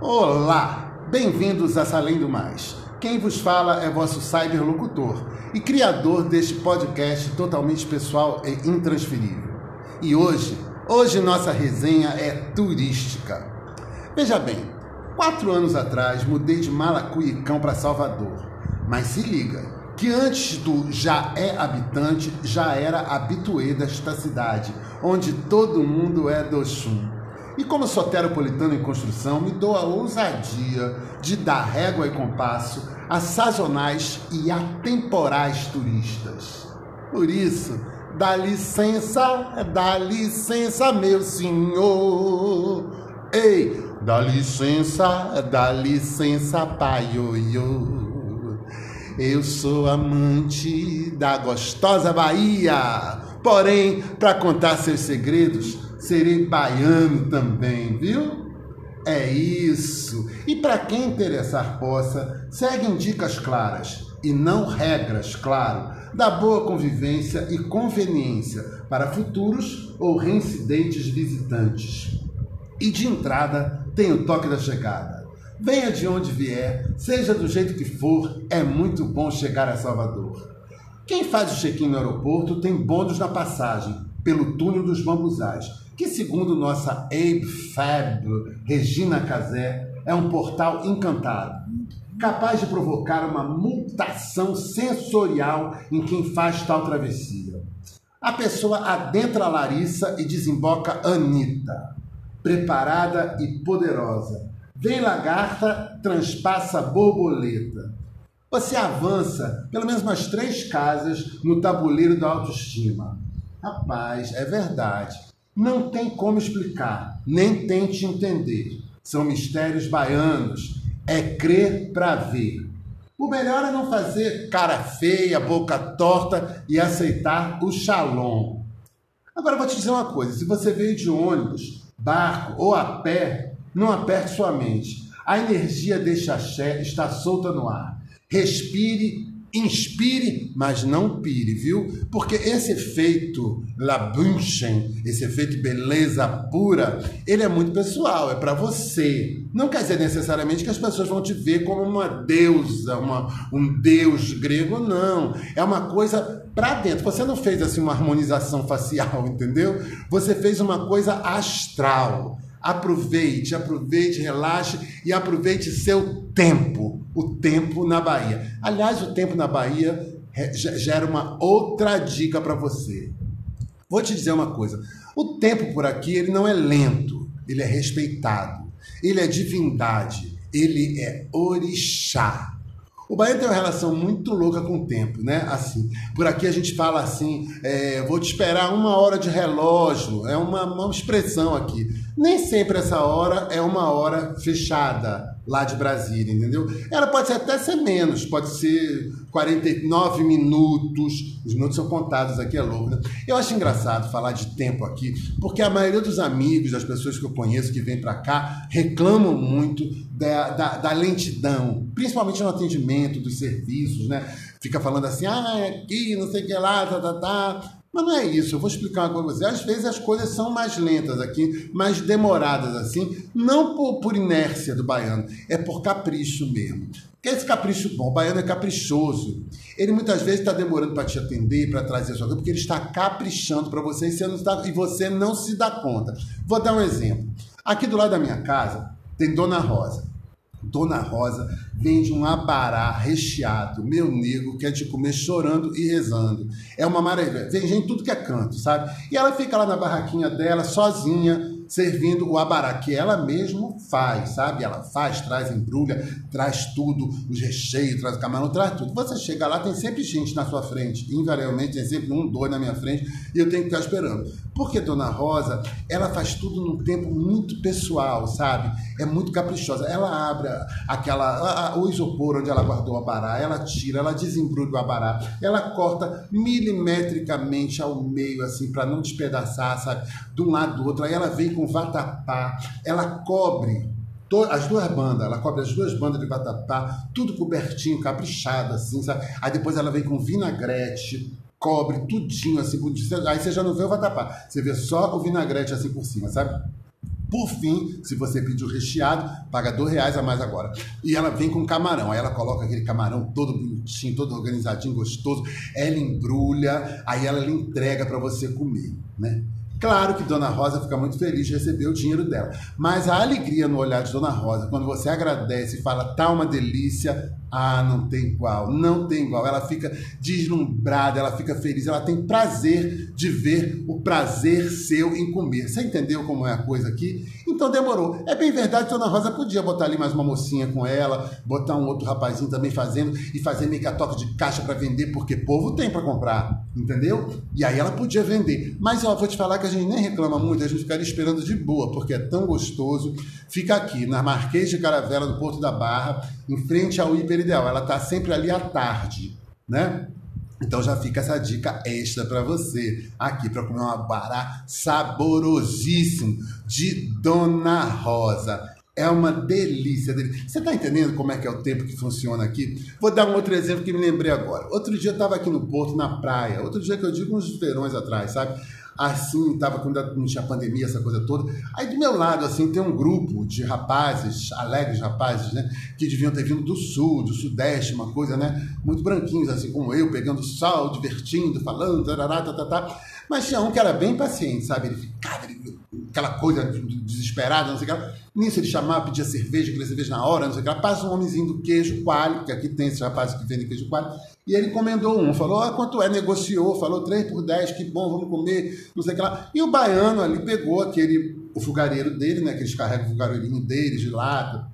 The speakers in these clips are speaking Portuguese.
Olá, bem-vindos a Salém do Mais. Quem vos fala é vosso cyberlocutor e criador deste podcast totalmente pessoal e intransferível. E hoje, hoje nossa resenha é turística. Veja bem, quatro anos atrás mudei de Malacuicão para Salvador, mas se liga, que antes do já é habitante, já era habituê desta cidade, onde todo mundo é do chum. E como soteropolitano em construção, me dou a ousadia de dar régua e compasso a sazonais e atemporais turistas. Por isso, dá licença, dá licença, meu senhor. Ei, dá licença, dá licença, pai, ioiô. Eu sou amante da gostosa Bahia. Porém, para contar seus segredos, serei baiano também, viu? É isso. E para quem interessar possa, seguem dicas claras e não regras, claro, da boa convivência e conveniência para futuros ou reincidentes visitantes. E de entrada tem o toque da chegada. Venha de onde vier, seja do jeito que for, é muito bom chegar a Salvador. Quem faz o check-in no aeroporto tem bônus na passagem, pelo túnel dos bambuzais, que segundo nossa Abe Fab Regina Casé, é um portal encantado, capaz de provocar uma mutação sensorial em quem faz tal travessia. A pessoa adentra a Larissa e desemboca Anitta, preparada e poderosa, Vem lagarta, transpassa borboleta. Você avança pelo menos umas três casas no tabuleiro da autoestima. Rapaz, é verdade. Não tem como explicar, nem tente entender. São mistérios baianos. É crer para ver. O melhor é não fazer cara feia, boca torta e aceitar o shalom. Agora vou te dizer uma coisa: se você veio de ônibus, barco ou a pé, não aperte sua mente. A energia deste axé está solta no ar. Respire, inspire, mas não pire, viu? Porque esse efeito labunchen, esse efeito beleza pura, ele é muito pessoal, é para você. Não quer dizer necessariamente que as pessoas vão te ver como uma deusa, uma, um deus grego, não. É uma coisa para dentro. Você não fez assim uma harmonização facial, entendeu? Você fez uma coisa astral. Aproveite, aproveite, relaxe e aproveite seu tempo, o tempo na Bahia. Aliás, o tempo na Bahia gera uma outra dica para você. Vou te dizer uma coisa: o tempo por aqui ele não é lento, ele é respeitado, ele é divindade, ele é orixá. O baiano tem uma relação muito louca com o tempo, né? Assim, por aqui a gente fala assim, é, vou te esperar uma hora de relógio, é uma, uma expressão aqui. Nem sempre essa hora é uma hora fechada lá de Brasília, entendeu? Ela pode ser até ser menos, pode ser 49 minutos, os minutos são contados aqui, é louco, né? Eu acho engraçado falar de tempo aqui, porque a maioria dos amigos, das pessoas que eu conheço que vêm para cá, reclamam muito da, da, da, lentidão, principalmente no atendimento dos serviços, né? Fica falando assim, ah, é aqui, não sei o que lá, tá, tá, tá. Mas não é isso, eu vou explicar uma coisa para você. Às vezes as coisas são mais lentas aqui, mais demoradas assim, não por, por inércia do baiano, é por capricho mesmo. Que é esse capricho bom, o baiano é caprichoso. Ele muitas vezes está demorando para te atender, para trazer a sua coisa, porque ele está caprichando para você e você, não está, e você não se dá conta. Vou dar um exemplo. Aqui do lado da minha casa tem Dona Rosa. Dona Rosa vende um abará recheado, meu nego, quer te comer chorando e rezando. É uma maravilha. Vem gente tudo que é canto, sabe? E ela fica lá na barraquinha dela, sozinha, servindo o abará, que ela mesmo faz, sabe? Ela faz, traz, embrulha, traz tudo, os recheios, traz o camarão, traz tudo. Você chega lá, tem sempre gente na sua frente, invariavelmente tem sempre um, dois na minha frente, e eu tenho que ficar esperando. Porque Dona Rosa, ela faz tudo num tempo muito pessoal, sabe? É muito caprichosa. Ela abre aquela, a, a, o isopor onde ela guardou o abará, ela tira, ela desembrulha o abará, ela corta milimetricamente ao meio, assim, para não despedaçar, sabe? De um lado do outro. Aí ela vem com vatapá, ela cobre as duas bandas, ela cobre as duas bandas de vatapá, tudo cobertinho, caprichado, assim, sabe? Aí depois ela vem com vinagrete, cobre tudinho, assim, aí você já não vê o vatapá, você vê só o vinagrete assim por cima, sabe? Por fim, se você pediu recheado, paga dois reais a mais agora. E ela vem com camarão. Aí ela coloca aquele camarão todo bonitinho, todo organizadinho, gostoso. Ela embrulha, aí ela entrega para você comer, né? Claro que Dona Rosa fica muito feliz de receber o dinheiro dela, mas a alegria no olhar de Dona Rosa, quando você agradece e fala, tá uma delícia, ah, não tem igual, não tem igual. Ela fica deslumbrada, ela fica feliz, ela tem prazer de ver o prazer seu em comer. Você entendeu como é a coisa aqui? Então demorou. É bem verdade Dona Rosa podia botar ali mais uma mocinha com ela, botar um outro rapazinho também fazendo e fazer meio que a toca de caixa para vender, porque povo tem para comprar, entendeu? E aí ela podia vender. Mas ó, vou te falar que a gente nem reclama muito, a gente ficaria esperando de boa, porque é tão gostoso. Fica aqui, na Marquês de Caravela, do Porto da Barra, em frente ao Hiper Ideal. Ela está sempre ali à tarde, né? Então já fica essa dica extra para você aqui para comer uma bará saborosíssimo de Dona Rosa. É uma delícia. Você está entendendo como é que é o tempo que funciona aqui? Vou dar um outro exemplo que me lembrei agora. Outro dia eu estava aqui no Porto, na praia. Outro dia que eu digo uns verões atrás, sabe? Assim, tava quando não tinha pandemia, essa coisa toda. Aí do meu lado, assim, tem um grupo de rapazes, alegres rapazes, né? Que deviam ter vindo do sul, do sudeste, uma coisa, né? Muito branquinhos, assim como eu, pegando sol, divertindo, falando, tarará, tá, tá, tá. Mas tinha um que era bem paciente, sabe? Ele ficava, ele, aquela coisa desesperada, não sei o que lá. Nisso ele chamava, pedia cerveja, queria cerveja na hora, não sei o que lá. Passa um homenzinho do queijo coalho, que aqui tem esse rapaz que vende queijo coalho. E ele encomendou um, falou, ah, quanto é? Negociou, falou 3 por 10, que bom, vamos comer, não sei o que lá. E o baiano ali pegou aquele, o fogareiro dele, né? Que eles carregam o fogareirinho deles de lata.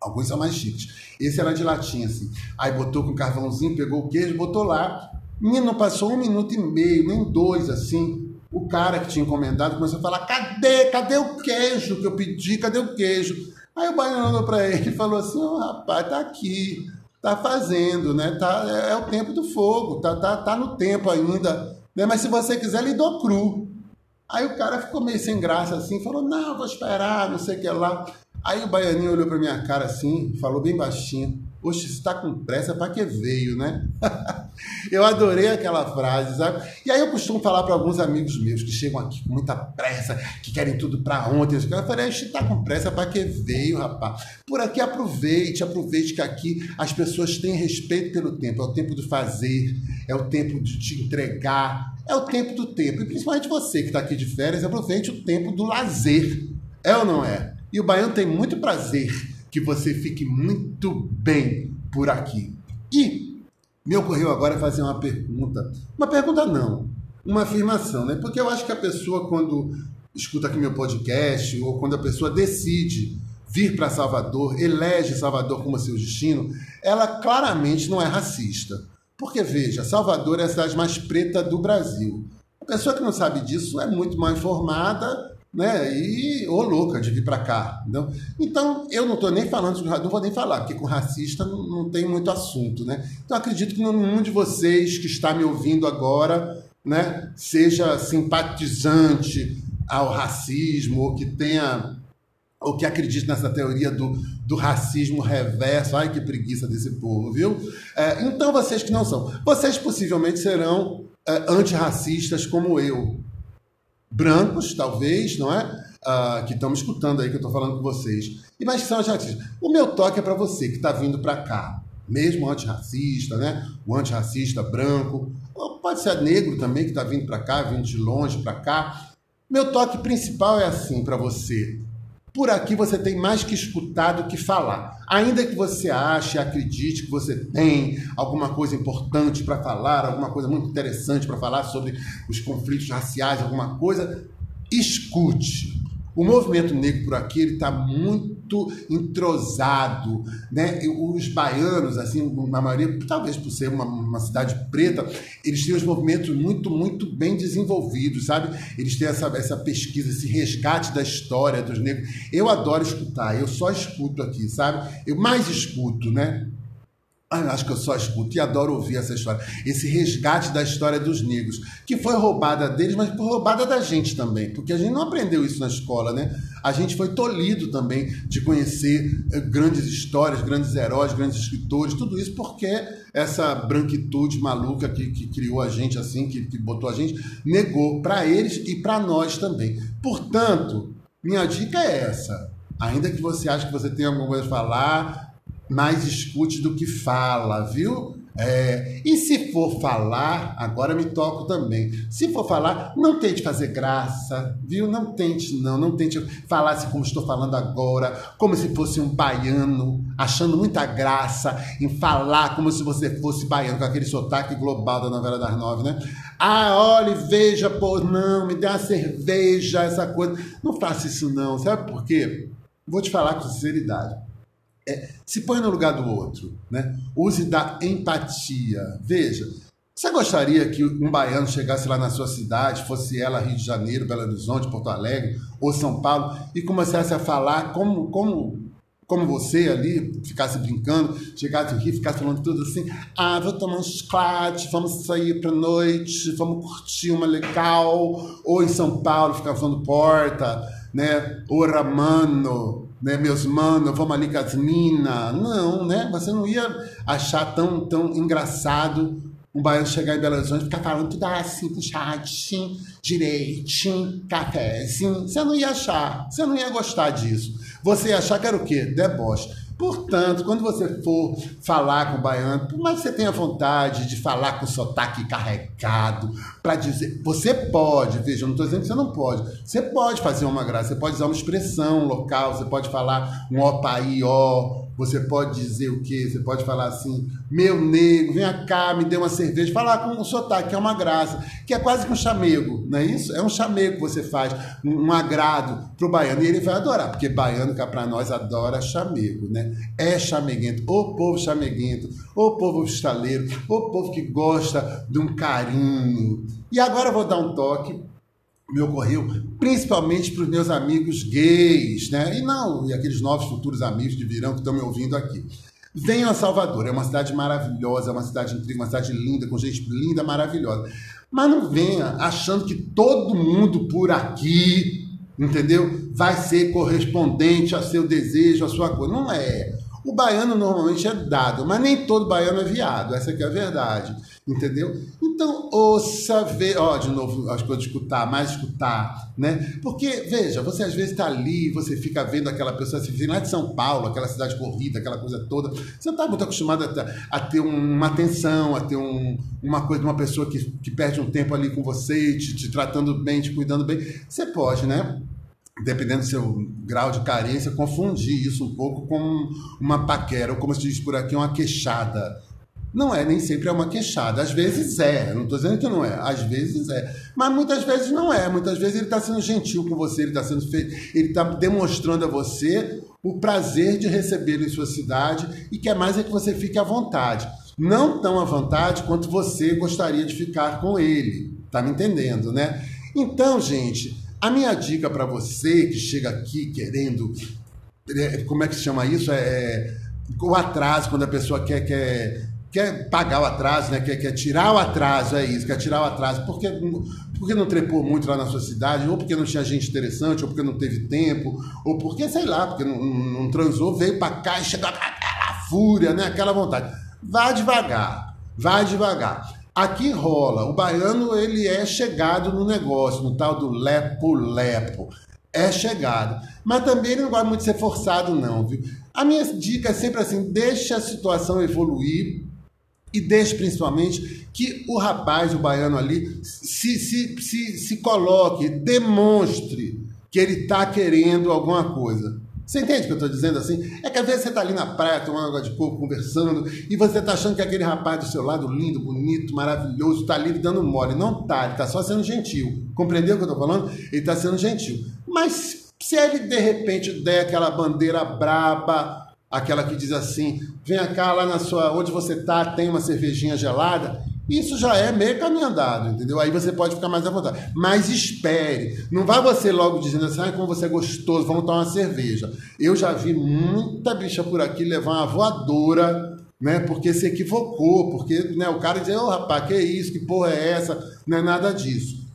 Alguns são mais chiques. Esse era de latinha, assim. Aí botou com carvãozinho, pegou o queijo, botou lá. Menino, passou um minuto e meio, nem dois, assim. O cara que tinha encomendado começou a falar: cadê? Cadê o queijo que eu pedi? Cadê o queijo? Aí o baiano olhou para ele e falou assim: oh, rapaz, tá aqui, tá fazendo, né? Tá, é, é, o tempo do fogo, tá, tá, tá no tempo ainda. Né? Mas se você quiser, lhe dou cru. Aí o cara ficou meio sem graça assim, falou: não, vou esperar, não sei o que lá. Aí o baianinho olhou para minha cara assim, falou bem baixinho: Você está com pressa para que veio, né? eu adorei aquela frase, sabe? E aí eu costumo falar para alguns amigos meus que chegam aqui com muita pressa, que querem tudo para ontem. Eu falei, a gente está com pressa para que veio, rapaz. Por aqui aproveite, aproveite que aqui as pessoas têm respeito pelo tempo. É o tempo do fazer, é o tempo de te entregar, é o tempo do tempo. E principalmente você que está aqui de férias, aproveite o tempo do lazer. É ou não é? E o baiano tem muito prazer que você fique muito bem por aqui. E me ocorreu agora fazer uma pergunta. Uma pergunta não, uma afirmação, né? Porque eu acho que a pessoa, quando escuta aqui meu podcast, ou quando a pessoa decide vir para Salvador, elege Salvador como seu destino, ela claramente não é racista. Porque, veja, Salvador é a cidade mais preta do Brasil. A pessoa que não sabe disso é muito mal informada né? E ô louca de vir para cá. Entendeu? Então, eu não estou nem falando, não vou nem falar, porque com racista não, não tem muito assunto, né? Então, acredito que nenhum de vocês que está me ouvindo agora, né, seja simpatizante ao racismo ou que tenha ou que acredite nessa teoria do, do racismo reverso. Ai, que preguiça desse povo, viu? É, então, vocês que não são, vocês possivelmente serão é, antirracistas como eu, brancos, talvez, não é? Uh, que estão me escutando aí, que eu estou falando com vocês. E mais que são antirracistas. O meu toque é para você que está vindo para cá, mesmo antirracista, né? O antirracista branco, pode ser negro também que está vindo para cá, vindo de longe para cá. Meu toque principal é assim para você. Por aqui você tem mais que escutar do que falar. Ainda que você ache, acredite que você tem alguma coisa importante para falar, alguma coisa muito interessante para falar sobre os conflitos raciais, alguma coisa, escute. O movimento negro por aqui ele está muito entrosado, né? Os baianos, assim, na maioria, talvez por ser uma, uma cidade preta, eles têm os movimentos muito, muito bem desenvolvidos, sabe? Eles têm essa, essa pesquisa, esse resgate da história dos negros. Eu adoro escutar, eu só escuto aqui, sabe? Eu mais escuto, né? Ah, acho que eu só escuto e adoro ouvir essa história. Esse resgate da história dos negros, que foi roubada deles, mas roubada da gente também, porque a gente não aprendeu isso na escola, né? A gente foi tolhido também de conhecer eh, grandes histórias, grandes heróis, grandes escritores, tudo isso porque essa branquitude maluca que, que criou a gente assim, que, que botou a gente, negou para eles e para nós também. Portanto, minha dica é essa. Ainda que você ache que você tem alguma coisa a falar, mais escute do que fala, viu? É, e se for falar, agora me toco também. Se for falar, não tente fazer graça, viu? Não tente, não. Não tente falar assim como estou falando agora, como se fosse um baiano, achando muita graça em falar como se você fosse baiano, com aquele sotaque global da novela das nove, né? Ah, olhe, veja, pô, não, me dê uma cerveja, essa coisa. Não faça isso, não. Sabe por quê? Vou te falar com sinceridade é, se põe no lugar do outro, né? Use da empatia. Veja, você gostaria que um baiano chegasse lá na sua cidade, fosse ela Rio de Janeiro, Belo Horizonte, Porto Alegre ou São Paulo, e começasse a falar como, como, como você ali, ficasse brincando, chegasse Rio, ficasse falando tudo assim, ah, vou tomar um chocolate, vamos sair pra noite, vamos curtir uma legal, ou em São Paulo, ficar falando porta, né, ora mano, né, meus manos, vamos ali com as minas. Não, né? Você não ia achar tão, tão engraçado um baiano chegar em Belo Horizonte e ficar falando tudo assim, puxadinho, direitinho, cafézinho. Você não ia achar, você não ia gostar disso. Você achar que era o quê? Deboche. Portanto, quando você for falar com o baiano, por mais que você tenha vontade de falar com sotaque carregado, para dizer. Você pode, veja, eu não estou dizendo que você não pode. Você pode fazer uma graça, você pode usar uma expressão local, você pode falar um ó, pai, ó, você pode dizer o quê? Você pode falar assim, meu nego, vem cá, me dê uma cerveja. Falar com o sotaque, que é uma graça, que é quase que um chamego, não é isso? É um chamego que você faz, um, agrado para o baiano. E ele vai adorar, porque baiano, cá para nós, adora chamego, né? É chameguento, o povo chameguento, o povo estaleiro, o povo que gosta de um carinho. E agora eu vou dar um toque me ocorreu, principalmente para os meus amigos gays, né? E não, e aqueles novos futuros amigos de virão que estão me ouvindo aqui. Venham a Salvador, é uma cidade maravilhosa, é uma cidade incrível, uma cidade linda, com gente linda, maravilhosa. Mas não venha achando que todo mundo por aqui, entendeu? Vai ser correspondente ao seu desejo, à sua coisa. Não é. O baiano normalmente é dado, mas nem todo baiano é viado, essa é a verdade, entendeu? Então, ouça, vê, ó, de novo, as coisas escutar, mais escutar, né? Porque, veja, você às vezes está ali, você fica vendo aquela pessoa, assim, lá de São Paulo, aquela cidade corrida, aquela coisa toda, você está muito acostumado a, a, ter uma atenção, a ter um, uma coisa de uma pessoa que, que perde um tempo ali com você, te, te tratando bem, te cuidando bem. Você pode, né? Dependendo do seu grau de carência, confundir isso um pouco com uma paquera, ou como se diz por aqui, uma queixada. Não é, nem sempre é uma queixada. Às vezes é, não estou dizendo que não é, às vezes é. Mas muitas vezes não é. Muitas vezes ele está sendo gentil com você, ele está sendo feito, ele está demonstrando a você o prazer de recebê-lo em sua cidade e quer mais é que você fique à vontade. Não tão à vontade quanto você gostaria de ficar com ele. Tá me entendendo, né? Então, gente, a minha dica para você que chega aqui querendo. É, como é que se chama isso? É, o atraso, quando a pessoa quer, quer, quer pagar o atraso, né? quer, quer tirar o atraso, é isso, quer tirar o atraso. Porque, porque não trepou muito lá na sua cidade, ou porque não tinha gente interessante, ou porque não teve tempo, ou porque, sei lá, porque não, não, não transou, veio para cá e chegou aquela fúria, né? aquela vontade. Vá devagar, vá devagar. Aqui rola, o baiano ele é chegado no negócio, no tal do lepo-lepo. É chegado. Mas também ele não gosta muito de ser forçado, não, viu? A minha dica é sempre assim: deixe a situação evoluir e deixe principalmente que o rapaz, o baiano ali, se, se, se, se coloque, demonstre que ele está querendo alguma coisa. Você entende o que eu estou dizendo assim? É que às vezes você está ali na praia tomando água de coco, conversando, e você está achando que aquele rapaz do seu lado, lindo, bonito, maravilhoso, está ali dando mole. Não está, ele está só sendo gentil. Compreendeu o que eu estou falando? Ele está sendo gentil. Mas se ele de repente der aquela bandeira braba, aquela que diz assim: vem cá lá na sua. onde você está, tem uma cervejinha gelada, isso já é meio caminho andado, entendeu? Aí você pode ficar mais à vontade. Mas espere. Não vai você logo dizendo assim, ah, como você é gostoso, vamos tomar uma cerveja. Eu já vi muita bicha por aqui levar uma voadora, né? Porque se equivocou, porque né, o cara diz, ô oh, rapaz, que isso, que porra é essa? Não é nada disso.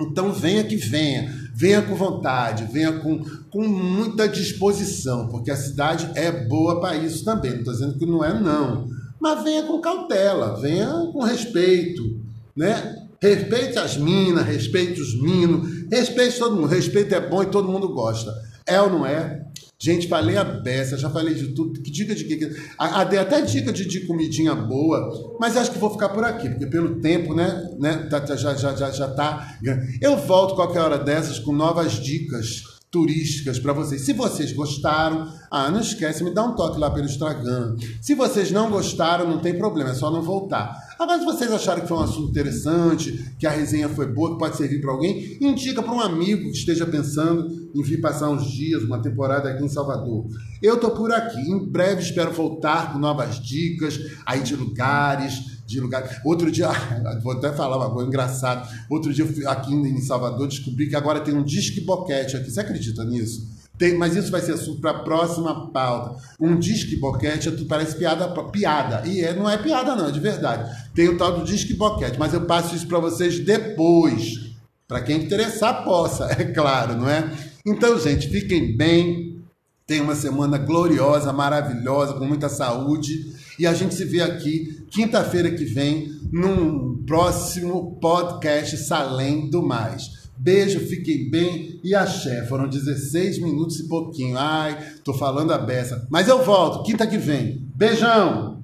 Então venha que venha, venha com vontade, venha com, com muita disposição, porque a cidade é boa para isso também. Não estou dizendo que não é, não mas venha com cautela, venha com respeito, né? Respeite as minas, respeite os minos, respeite todo mundo. Respeito é bom e todo mundo gosta. É ou não é? Gente, falei a beça, já falei de tudo. Que dica de que? Dei até dica de, de comidinha boa, mas acho que vou ficar por aqui, porque pelo tempo, né? né tá, tá já, já, já, já tá. Eu volto qualquer hora dessas com novas dicas turísticas para vocês. Se vocês gostaram, ah, não esquece, me dá um toque lá pelo Instagram. Se vocês não gostaram, não tem problema, é só não voltar. Agora, se vocês acharam que foi um assunto interessante, que a resenha foi boa, que pode servir para alguém, indica para um amigo que esteja pensando em vir passar uns dias, uma temporada aqui em Salvador. Eu tô por aqui. Em breve espero voltar com novas dicas aí de lugares, de lugar. Outro dia, vou até falar uma coisa engraçada. Outro dia, aqui em Salvador, descobri que agora tem um disque boquete aqui. Você acredita nisso? Tem, mas isso vai ser assunto para a próxima pauta. Um disque boquete parece piada, piada. E é, não é piada, não, é de verdade. Tem o tal do disque boquete, mas eu passo isso para vocês depois. Para quem interessar, possa, é claro, não é? Então, gente, fiquem bem. Tenham uma semana gloriosa, maravilhosa, com muita saúde. E a gente se vê aqui quinta-feira que vem num próximo podcast Salém do Mais. Beijo, fiquem bem e axé. Foram 16 minutos e pouquinho. Ai, tô falando a beça. Mas eu volto, quinta que vem. Beijão!